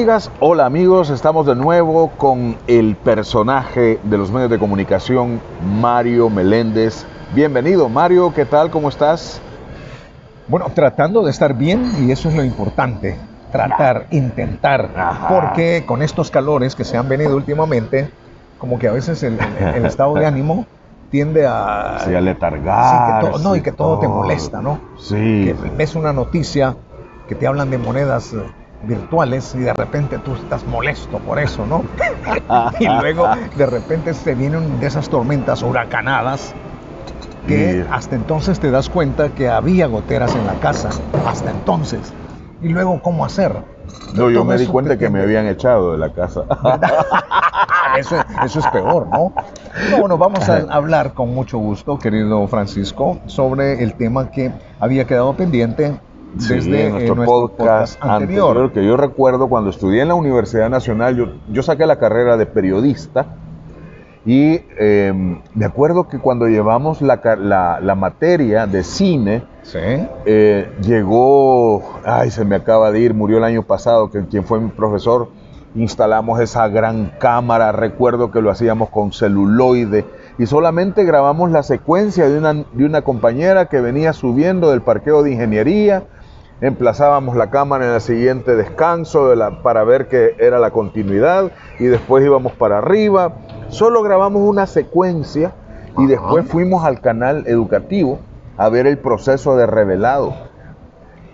Amigas, hola amigos, estamos de nuevo con el personaje de los medios de comunicación, Mario Meléndez. Bienvenido, Mario, ¿qué tal? ¿Cómo estás? Bueno, tratando de estar bien y eso es lo importante, tratar, intentar, Ajá. porque con estos calores que se han venido últimamente, como que a veces el, el- el estado de ánimo tiende a... Sí, a Sí, letargar. que todo- no, y que todo te molesta, ¿no? Sí. que ves una noticia que te hablan de monedas eh, virtuales y de repente tú estás molesto por eso, ¿no? y luego de repente te vienen de esas tormentas huracanadas que hasta entonces te das cuenta que había goteras en la casa, hasta entonces. Y luego, ¿cómo hacer? No, yo me di cuenta que me habían echado de la casa. eso, eso es peor, ¿no? No, Bueno, vamos a hablar con mucho gusto, querido Francisco, sobre el tema que había quedado pendiente Sí, desde en eh, nuestro, podcast, anterior. que yo recuerdo cuando estudié en la Universidad Nacional, yo, yo saqué la carrera de periodista y eh, me acuerdo que cuando llevamos la, la- la materia de cine, Sí. eh, llegó, ay, se me acaba de ir, murió el año pasado, que quien fue mi profesor, instalamos esa gran cámara, recuerdo que lo hacíamos con celuloide y solamente grabamos la secuencia de una, de una compañera que venía subiendo del parqueo de ingeniería, emplazábamos la cámara en el siguiente descanso de la- para ver que era la continuidad y después íbamos para arriba, solo grabamos una secuencia y después fuimos al canal educativo a ver el proceso de revelado.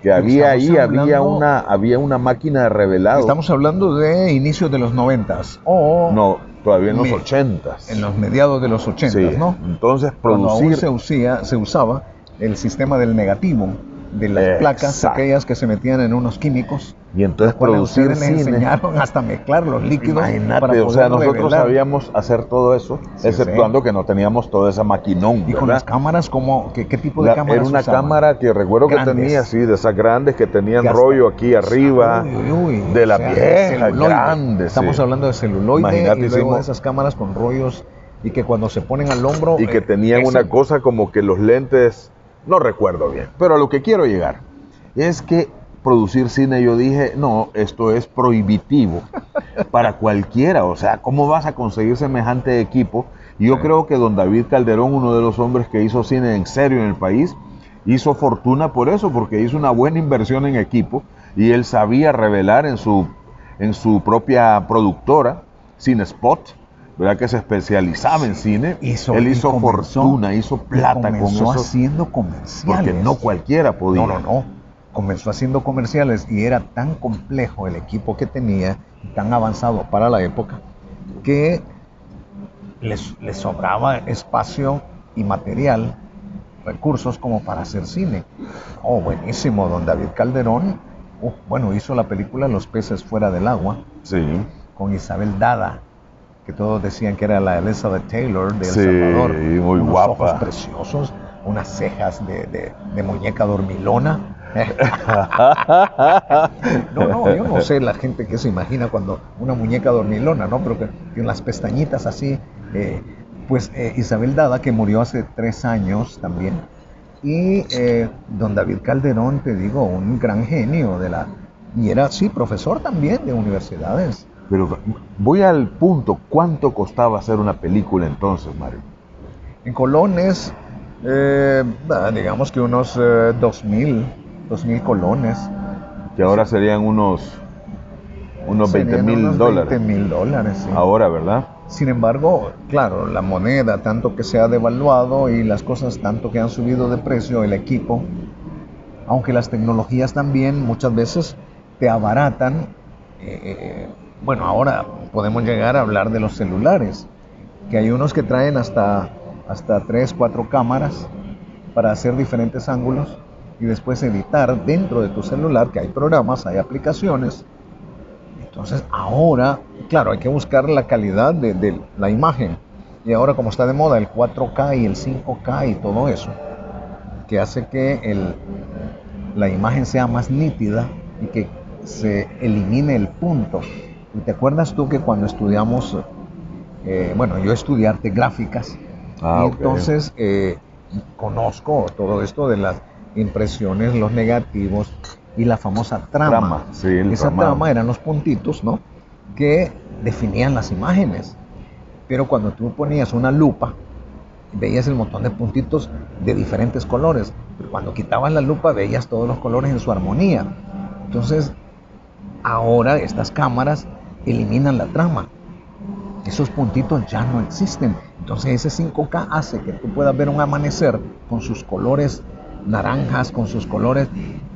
Que había ahí, estamos había hablando- una, había una máquina de revelado. Estamos hablando de inicios de los noventas o No, todavía en los ochentas. en los mediados de los ochentas, Sí, ¿no? Entonces Cuando aún producir se, usía- se usaba el sistema del negativo, de las placas Exacto. aquellas que se metían en unos químicos. y entonces producir les cine. enseñaron hasta mezclar los líquidos para Imagínate, poder o sea, nosotros revelar. sabíamos hacer todo eso, Sí, exceptuando que no teníamos toda esa maquinón, Y con ¿verdad? las cámaras, ¿cómo, qué, qué tipo de La- cámaras era una usaban? cámara que recuerdo Grandes. que tenía, sí, de esas grandes que tenían Que hasta- rollo aquí arriba, Uy, uy, uy, de la o sea, vieja, grande. Estamos sí. hablando de celuloide Imagínate, y luego de esas cámaras con rollos y que cuando se ponen al hombro... Y que eh, tenían ese- una cosa como que los lentes, no recuerdo bien, pero a lo que quiero llegar es que producir cine yo dije, no, esto es prohibitivo para cualquiera, o sea, ¿cómo vas a conseguir semejante equipo? Y yo Sí. creo que don David Calderón, uno de los hombres que hizo cine en serio en el país, hizo fortuna por eso, porque hizo una buena inversión en equipo y él sabía revelar en su, en su propia productora, Cinespot, ¿verdad? Que se especializaba en cine. Hizo- él hizo comenzó- fortuna, hizo plata con comenzó eso. haciendo comerciales. Porque no cualquiera podía. No, no, no. Comenzó haciendo comerciales y era tan complejo el equipo que tenía, tan avanzado para la época, que les, les sobraba espacio y material, recursos como para hacer cine. Oh, buenísimo, don David Calderón. uh, bueno, hizo la película Los peces fuera del agua Sí. con Isabel Dada, que todos decían que era la Elizabeth Taylor de El Sí, Salvador. muy unos guapa. ojos preciosos, unas cejas de, de- de muñeca dormilona. no, no, yo no sé la gente que se imagina cuando una muñeca dormilona, ¿no? Pero que tiene las pestañitas así. eh, pues eh, Isabel Dada, que murió hace tres años también. Y eh, don David Calderón, te digo, un gran genio de la... Y era, sí, profesor también de universidades. Pero voy al punto, ¿cuánto costaba hacer una película entonces, Mario? En colones, eh, digamos que unos eh, dos mil, dos mil colones. Que ahora serían unos, unos 20 Serían mil dólares. 20 mil dólares, sí. Ahora, ¿verdad? Sin embargo, claro, la moneda, tanto que se ha devaluado y las cosas tanto que han subido de precio, el equipo, aunque las tecnologías también muchas veces te abaratan. eh, bueno, ahora podemos llegar a hablar de los celulares, que hay unos que traen hasta, hasta 3, 4 cámaras para hacer diferentes ángulos y después editar dentro de tu celular, que hay programas, hay aplicaciones. Entonces ahora, claro, hay que buscar la calidad de, la imagen. Y ahora como está de moda el 4K y el 5K y todo eso, que hace que la imagen sea más nítida y que se elimine el punto. ¿Y te acuerdas tú que cuando estudiamos, eh, bueno, yo estudié arte gráficas, Ah, y ok. entonces eh, conozco todo esto de las impresiones, los negativos, y la famosa trama. Trama, sí, Esa tramado. trama eran los puntitos, ¿no? Que definían las imágenes. Pero cuando tú ponías una lupa, veías el montón de puntitos de diferentes colores. Pero cuando quitabas la lupa, veías todos los colores en su armonía. Entonces, ahora estas cámaras eliminan la trama. Esos puntitos ya no existen. Entonces ese 5K hace que tú puedas ver un amanecer con sus colores naranjas, con sus colores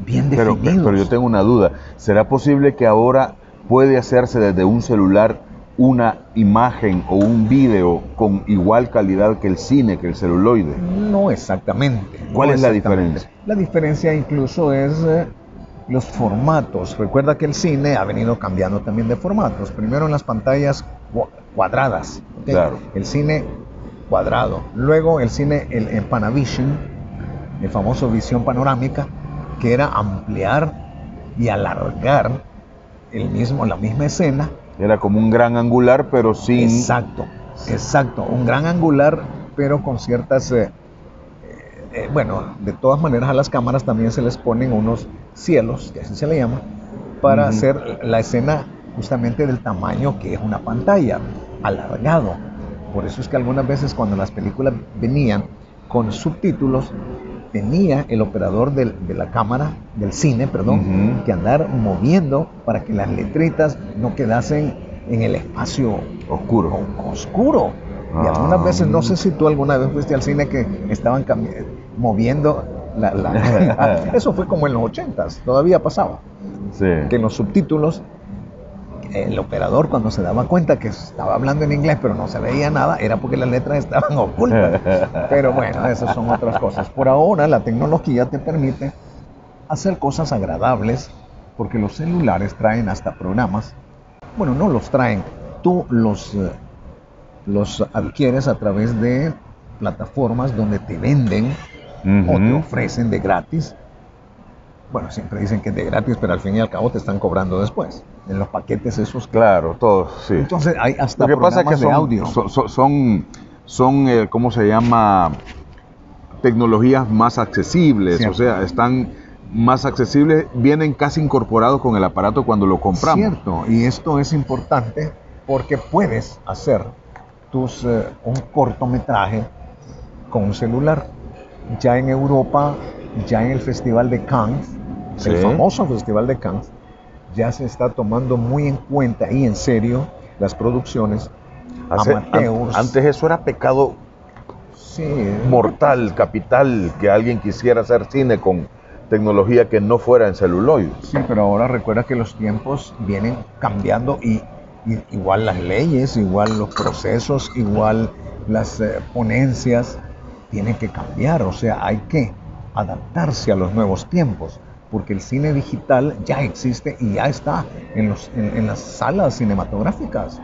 bien Pero, definidos. pero yo tengo una duda. ¿Será posible que ahora puede hacerse desde un celular una imagen o un video con igual calidad que el cine, que el celuloide? No exactamente. ¿Cuál no es la diferencia? La diferencia incluso es eh, los formatos. Recuerda que el cine ha venido cambiando también de formatos. Primero en las pantallas cua- cuadradas. Claro. El cine cuadrado. Luego el cine el, en Panavision, el famoso visión panorámica, que era ampliar y alargar el mismo, la misma escena Era como un gran angular, pero sin... Exacto, exacto. Un gran angular, pero con ciertas... eh, eh, bueno, de todas maneras a las cámaras también se les ponen unos cielos, que así se le llama, para hacer la escena justamente del tamaño que es una pantalla, alargado. Por eso es que algunas veces cuando las películas venían con subtítulos, tenía el operador del- de la cámara, del cine, perdón, que andar moviendo para que las letritas no quedasen en el espacio Oscuro. oscuro. Y Ah. algunas veces, no sé si tú alguna vez fuiste al cine que estaban moviendo la... la- Eso fue como en los ochentas, todavía pasaba. Sí. Que en los subtítulos, el operador cuando se daba cuenta que estaba hablando en inglés pero no se veía nada, era porque las letras estaban ocultas. Pero bueno, esas son otras cosas. Por ahora la tecnología te permite hacer cosas agradables porque los celulares traen hasta programas. Bueno, no los traen, tú los, eh, los adquieres a través de plataformas donde te venden o te ofrecen de gratis. Bueno, siempre dicen que es de gratis, pero al fin y al cabo te están cobrando después. En los paquetes esos. Claro, todo, sí. Entonces hay hasta Lo que pasa es que programas son, de audio. son, son, son, son, eh, ¿cómo se llama? Tecnologías más accesibles, Cierto. o sea, están más accesibles, vienen casi incorporados con el aparato cuando lo compramos. Cierto, y esto es importante porque puedes hacer tus, eh, un cortometraje con un celular. Ya en Europa, ya en el Festival de Cannes, el Sí. famoso Festival de Cannes, ya se está tomando muy en cuenta y en serio las producciones Hace- an- amateurs. antes eso era pecado Sí, mortal, capital, que alguien quisiera hacer cine con tecnología que no fuera en celuloide. Sí, pero ahora recuerda que los tiempos vienen cambiando y, y igual las leyes, igual los procesos, igual las eh, ponencias tienen que cambiar. O sea, hay que adaptarse a los nuevos tiempos, porque el cine digital ya existe y ya está en, los, en, en las salas cinematográficas.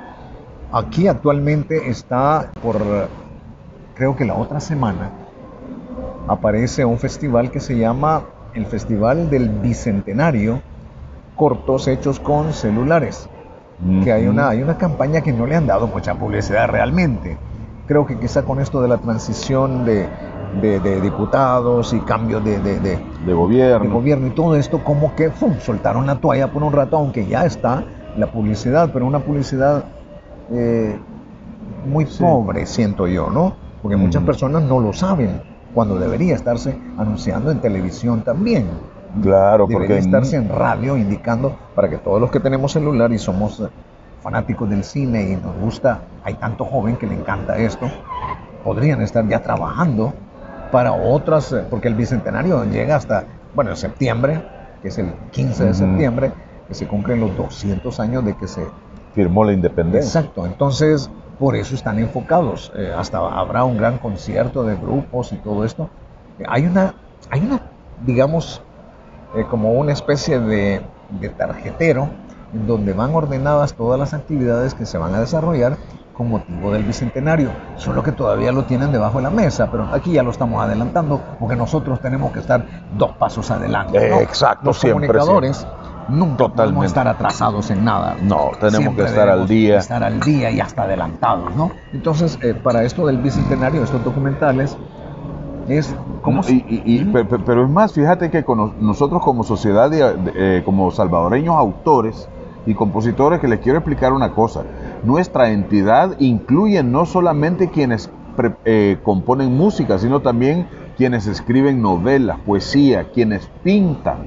Aquí actualmente está por, creo que la otra semana, aparece un festival que se llama el Festival del Bicentenario, cortos hechos con celulares. Que hay una, hay una campaña que no le han dado mucha publicidad realmente. Creo que quizá con esto de la transición de, de- de diputados y cambio de, de- de- de de gobierno. gobierno y todo esto, como que ¡fum! soltaron la toalla por un rato, aunque ya está la publicidad, pero una publicidad eh, muy Sí. pobre, siento yo, ¿no? Porque muchas personas no lo saben, cuando debería estarse anunciando en televisión también. Claro, Debería porque estarse en radio indicando para que todos los que tenemos celular y somos fanáticos del cine y nos gusta, hay tanto joven que le encanta esto, podrían estar ya trabajando para otras, eh, porque el bicentenario llega hasta, bueno, en septiembre, que es el 15 de septiembre, que se cumplen los 200 años de que se... firmó la independencia. Exacto, entonces por eso están enfocados, eh, hasta habrá un gran concierto de grupos y todo esto. Eh, Hay una, hay una digamos, eh, como una especie de, de tarjetero donde van ordenadas todas las actividades que se van a desarrollar con motivo del bicentenario, solo que todavía lo tienen debajo de la mesa, pero aquí ya lo estamos adelantando porque nosotros tenemos que estar dos pasos adelante. ¿no? Exacto, Los siempre, comunicadores nunca podemos Totalmente. estar atrasados en nada. No, tenemos Siempre que estar al día. Estar al día y hasta adelantados, ¿no? Entonces, eh, para esto del bicentenario, estos documentales Es como... No, y- y- y- pe- pe- pero es más, fíjate que con nos- nosotros como sociedad, eh, como salvadoreños autores y compositores, que les quiero explicar una cosa. Nuestra entidad incluye no solamente quienes eh, componen música, sino también quienes escriben novelas, poesía, quienes pintan,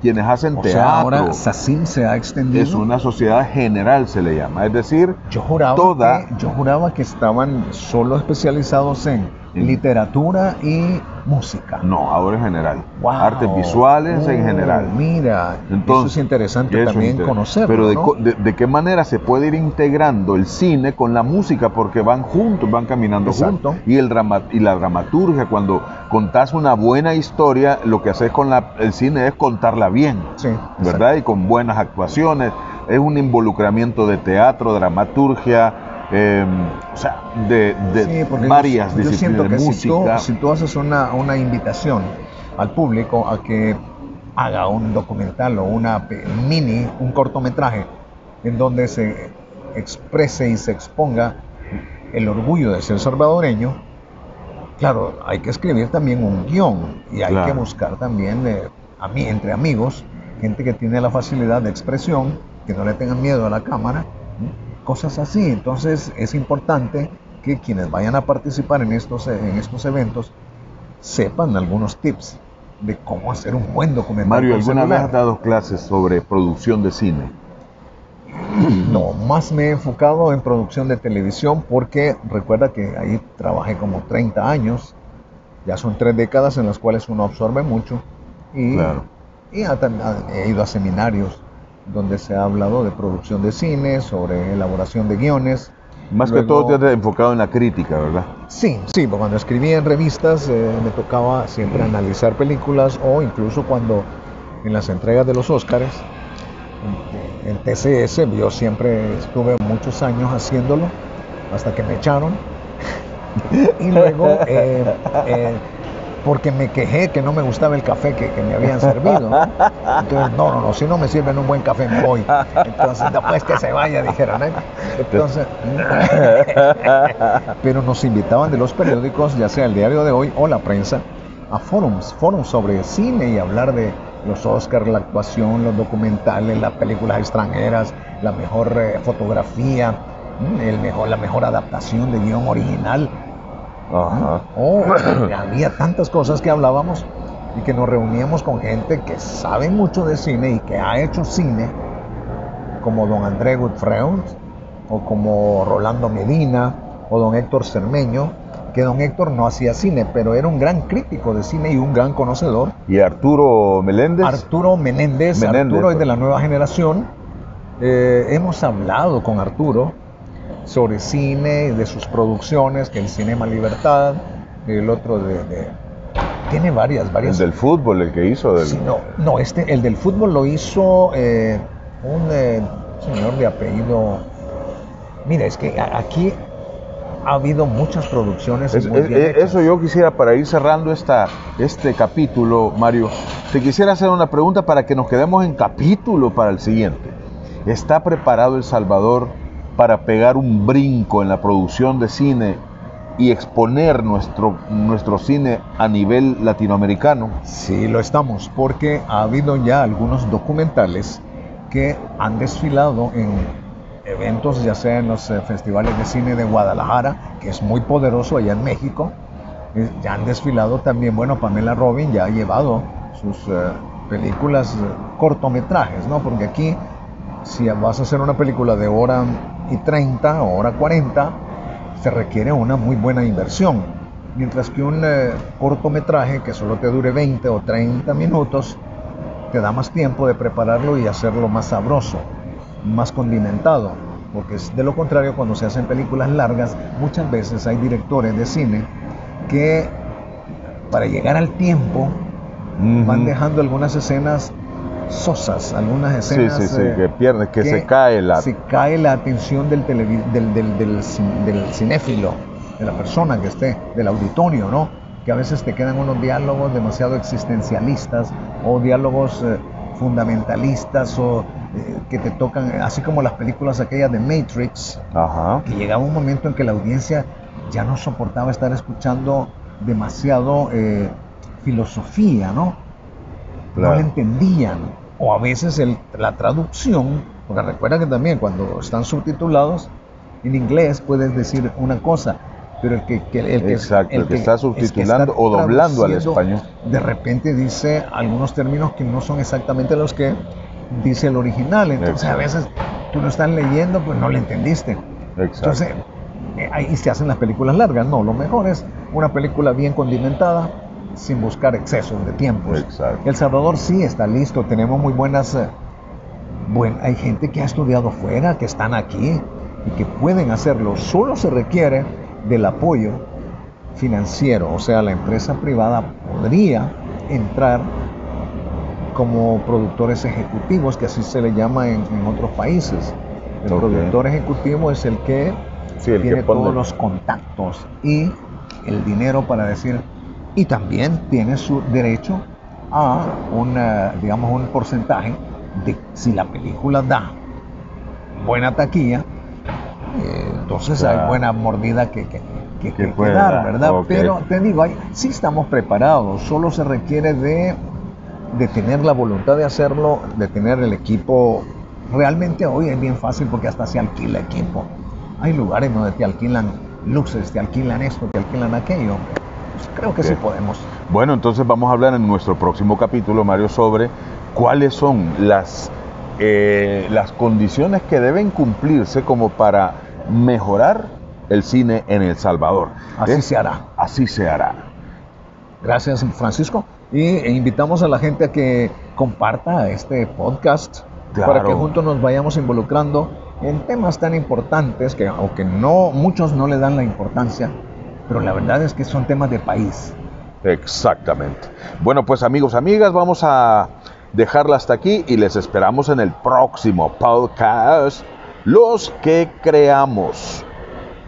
quienes hacen o teatro. sea, ahora SACIM se ha extendido. es una sociedad general, se le llama. Es decir, Yo juraba, toda- que, yo juraba que estaban solo especializados En- literatura y música. no, ahora en general. Wow. Artes visuales en general. Mira, eso es interesante eso también inter- conocerlo. Pero de, de- de qué manera se puede ir integrando el cine con la música, porque van juntos, van caminando Exacto. juntos. Y, el drama, y la dramaturgia, cuando contás una buena historia, lo que haces con la- el cine es contarla bien, Sí, ¿verdad? Y con buenas actuaciones. Es un involucramiento de teatro, dramaturgia, eh, o sea, de, de Sí, porque varias yo, yo siento disciplinas que de si tú, música. si tú haces una, una invitación al público a que haga un documental o una mini, un cortometraje, en donde se exprese y se exponga el orgullo de ser salvadoreño, claro, hay que escribir también un guion y hay Claro. que buscar también eh, a mí, entre amigos, gente que tiene la facilidad de expresión, que no le tengan miedo a la cámara. Cosas así. Entonces es importante que quienes vayan a participar en estos, eh, en estos eventos sepan algunos tips de cómo hacer un buen documental. Mario, ¿alguna vez has dado clases sobre producción de cine? No, más me he enfocado en producción de televisión porque recuerda que ahí trabajé como 30 años, ya son tres décadas en las cuales uno absorbe mucho y, Claro. y he ido a seminarios donde se ha hablado de producción de cine, sobre elaboración de guiones. Más que todo te has enfocado en la crítica, ¿verdad? Sí, sí, porque cuando escribía en revistas eh, me tocaba siempre analizar películas o incluso cuando en las entregas de los Óscares, en, en TCS, yo siempre estuve muchos años haciéndolo hasta que me echaron. y luego, eh, eh, porque me quejé que no me gustaba el café que, me habían servido. Entonces, no, no, no, si no me sirven un buen café me voy. Entonces, después que se vaya, dijeron. ¿eh? Entonces, pero nos invitaban de los periódicos, ya sea el diario de hoy o la prensa, a forums, forums sobre cine y hablar de los Oscars, la actuación, los documentales, las películas extranjeras, la mejor eh, fotografía, mm, el mejor, la mejor adaptación de guion original. Ajá. Oh, había tantas cosas que hablábamos y que nos reuníamos con gente que sabe mucho de cine y que ha hecho cine, como don André Gutfreund, o como Rolando Medina, o don Héctor Cermeño, que don Héctor no hacía cine, pero era un gran crítico de cine y un gran conocedor. ¿Y Arturo Meléndez? Arturo Menéndez, Menéndez, Arturo es de pues. la nueva generación. Eh, hemos hablado con Arturo sobre cine, de sus producciones, que el Cinema Libertad, el otro de... de- tiene varias, el varias. del fútbol, el que hizo del... Sí, no, no, este, el del fútbol lo hizo eh, un eh, señor de apellido... Mira, es que aquí ha habido muchas producciones. y Es- muy es- bien es- hechas. eso yo quisiera, para ir cerrando esta, este capítulo, Mario, te quisiera hacer una pregunta para que nos quedemos en capítulo para el siguiente. ¿Está preparado El Salvador para pegar un brinco en la producción de cine y exponer nuestro, nuestro cine a nivel latinoamericano? Sí, lo estamos, porque ha habido ya algunos documentales que han desfilado en eventos, ya sea en los eh, festivales de cine de Guadalajara, que es muy poderoso allá en México. Eh, ya han desfilado también, bueno, Pamela Robin ya ha llevado sus eh, películas, eh, cortometrajes, ¿no? Porque aquí, si vas a hacer una película de hora y 30 o hora 40, se requiere una muy buena inversión. Mientras que un eh, cortometraje que solo te dure 20 o 30 minutos, te da más tiempo de prepararlo y hacerlo más sabroso, más condimentado. Porque es de lo contrario, cuando se hacen películas largas, muchas veces hay directores de cine que para llegar al tiempo van dejando algunas escenas sosas, algunas Sí, escenas sí, sí, eh, que pierde, que, se cae la... se cae la atención del, del, del, del cin- del cinéfilo, de la persona que esté, del auditorio, ¿no? Que a veces te quedan unos diálogos demasiado existencialistas o diálogos eh, fundamentalistas o eh, que te tocan, así como las películas aquellas de Matrix, Ajá. que llegaba un momento en que la audiencia ya no soportaba estar escuchando demasiado eh, filosofía, ¿no? No Claro. la entendían. O a veces el- la traducción, porque recuerda que también cuando están subtitulados en inglés puedes decir una cosa, pero el que, que- el que, Exacto, el que está subtitulando o doblando al español. De repente dice algunos términos que no son exactamente los que dice el original. Entonces a Exacto. veces tú lo estás leyendo, pues no lo entendiste. Exacto. Entonces, eh, ahí se hacen las películas largas. No, lo mejor es una película bien condimentada, sin buscar excesos de tiempos. Exacto. El Salvador sí está listo, tenemos muy buenas... eh, buen- hay gente que ha estudiado fuera, que están aquí y que pueden hacerlo. Solo se requiere del apoyo financiero, o sea, la empresa privada podría entrar como productores ejecutivos, que así se le llama en, en otros países. El Ok. productor ejecutivo es el que Sí, el que tiene pone- todos los contactos y el dinero para decir, y también tiene su derecho a una, digamos, un porcentaje de si la película da buena taquilla, eh, entonces Claro. hay buena mordida que, que, que- Que que puede dar, ¿verdad? Pero te digo, hay- sí estamos preparados, solo se requiere de, de tener la voluntad de hacerlo, de tener el equipo. Realmente hoy es bien fácil porque hasta se alquila equipo. Hay lugares donde te alquilan luces, te alquilan esto, te alquilan aquello. Pues creo que sí podemos. Bueno, entonces vamos a hablar en nuestro próximo capítulo, Mario, sobre cuáles son las, eh, las condiciones que deben cumplirse como para mejorar el cine en El Salvador. Así se hará. Así se hará. Gracias, Francisco. Y e invitamos a la gente a que comparta este podcast Claro. para que juntos nos vayamos involucrando en temas tan importantes que, aunque no muchos no le dan la importancia, pero la verdad es que son temas de país. Exactamente. Bueno, pues amigos, amigas, vamos a dejarla hasta aquí y les esperamos en el próximo podcast. Los que creamos.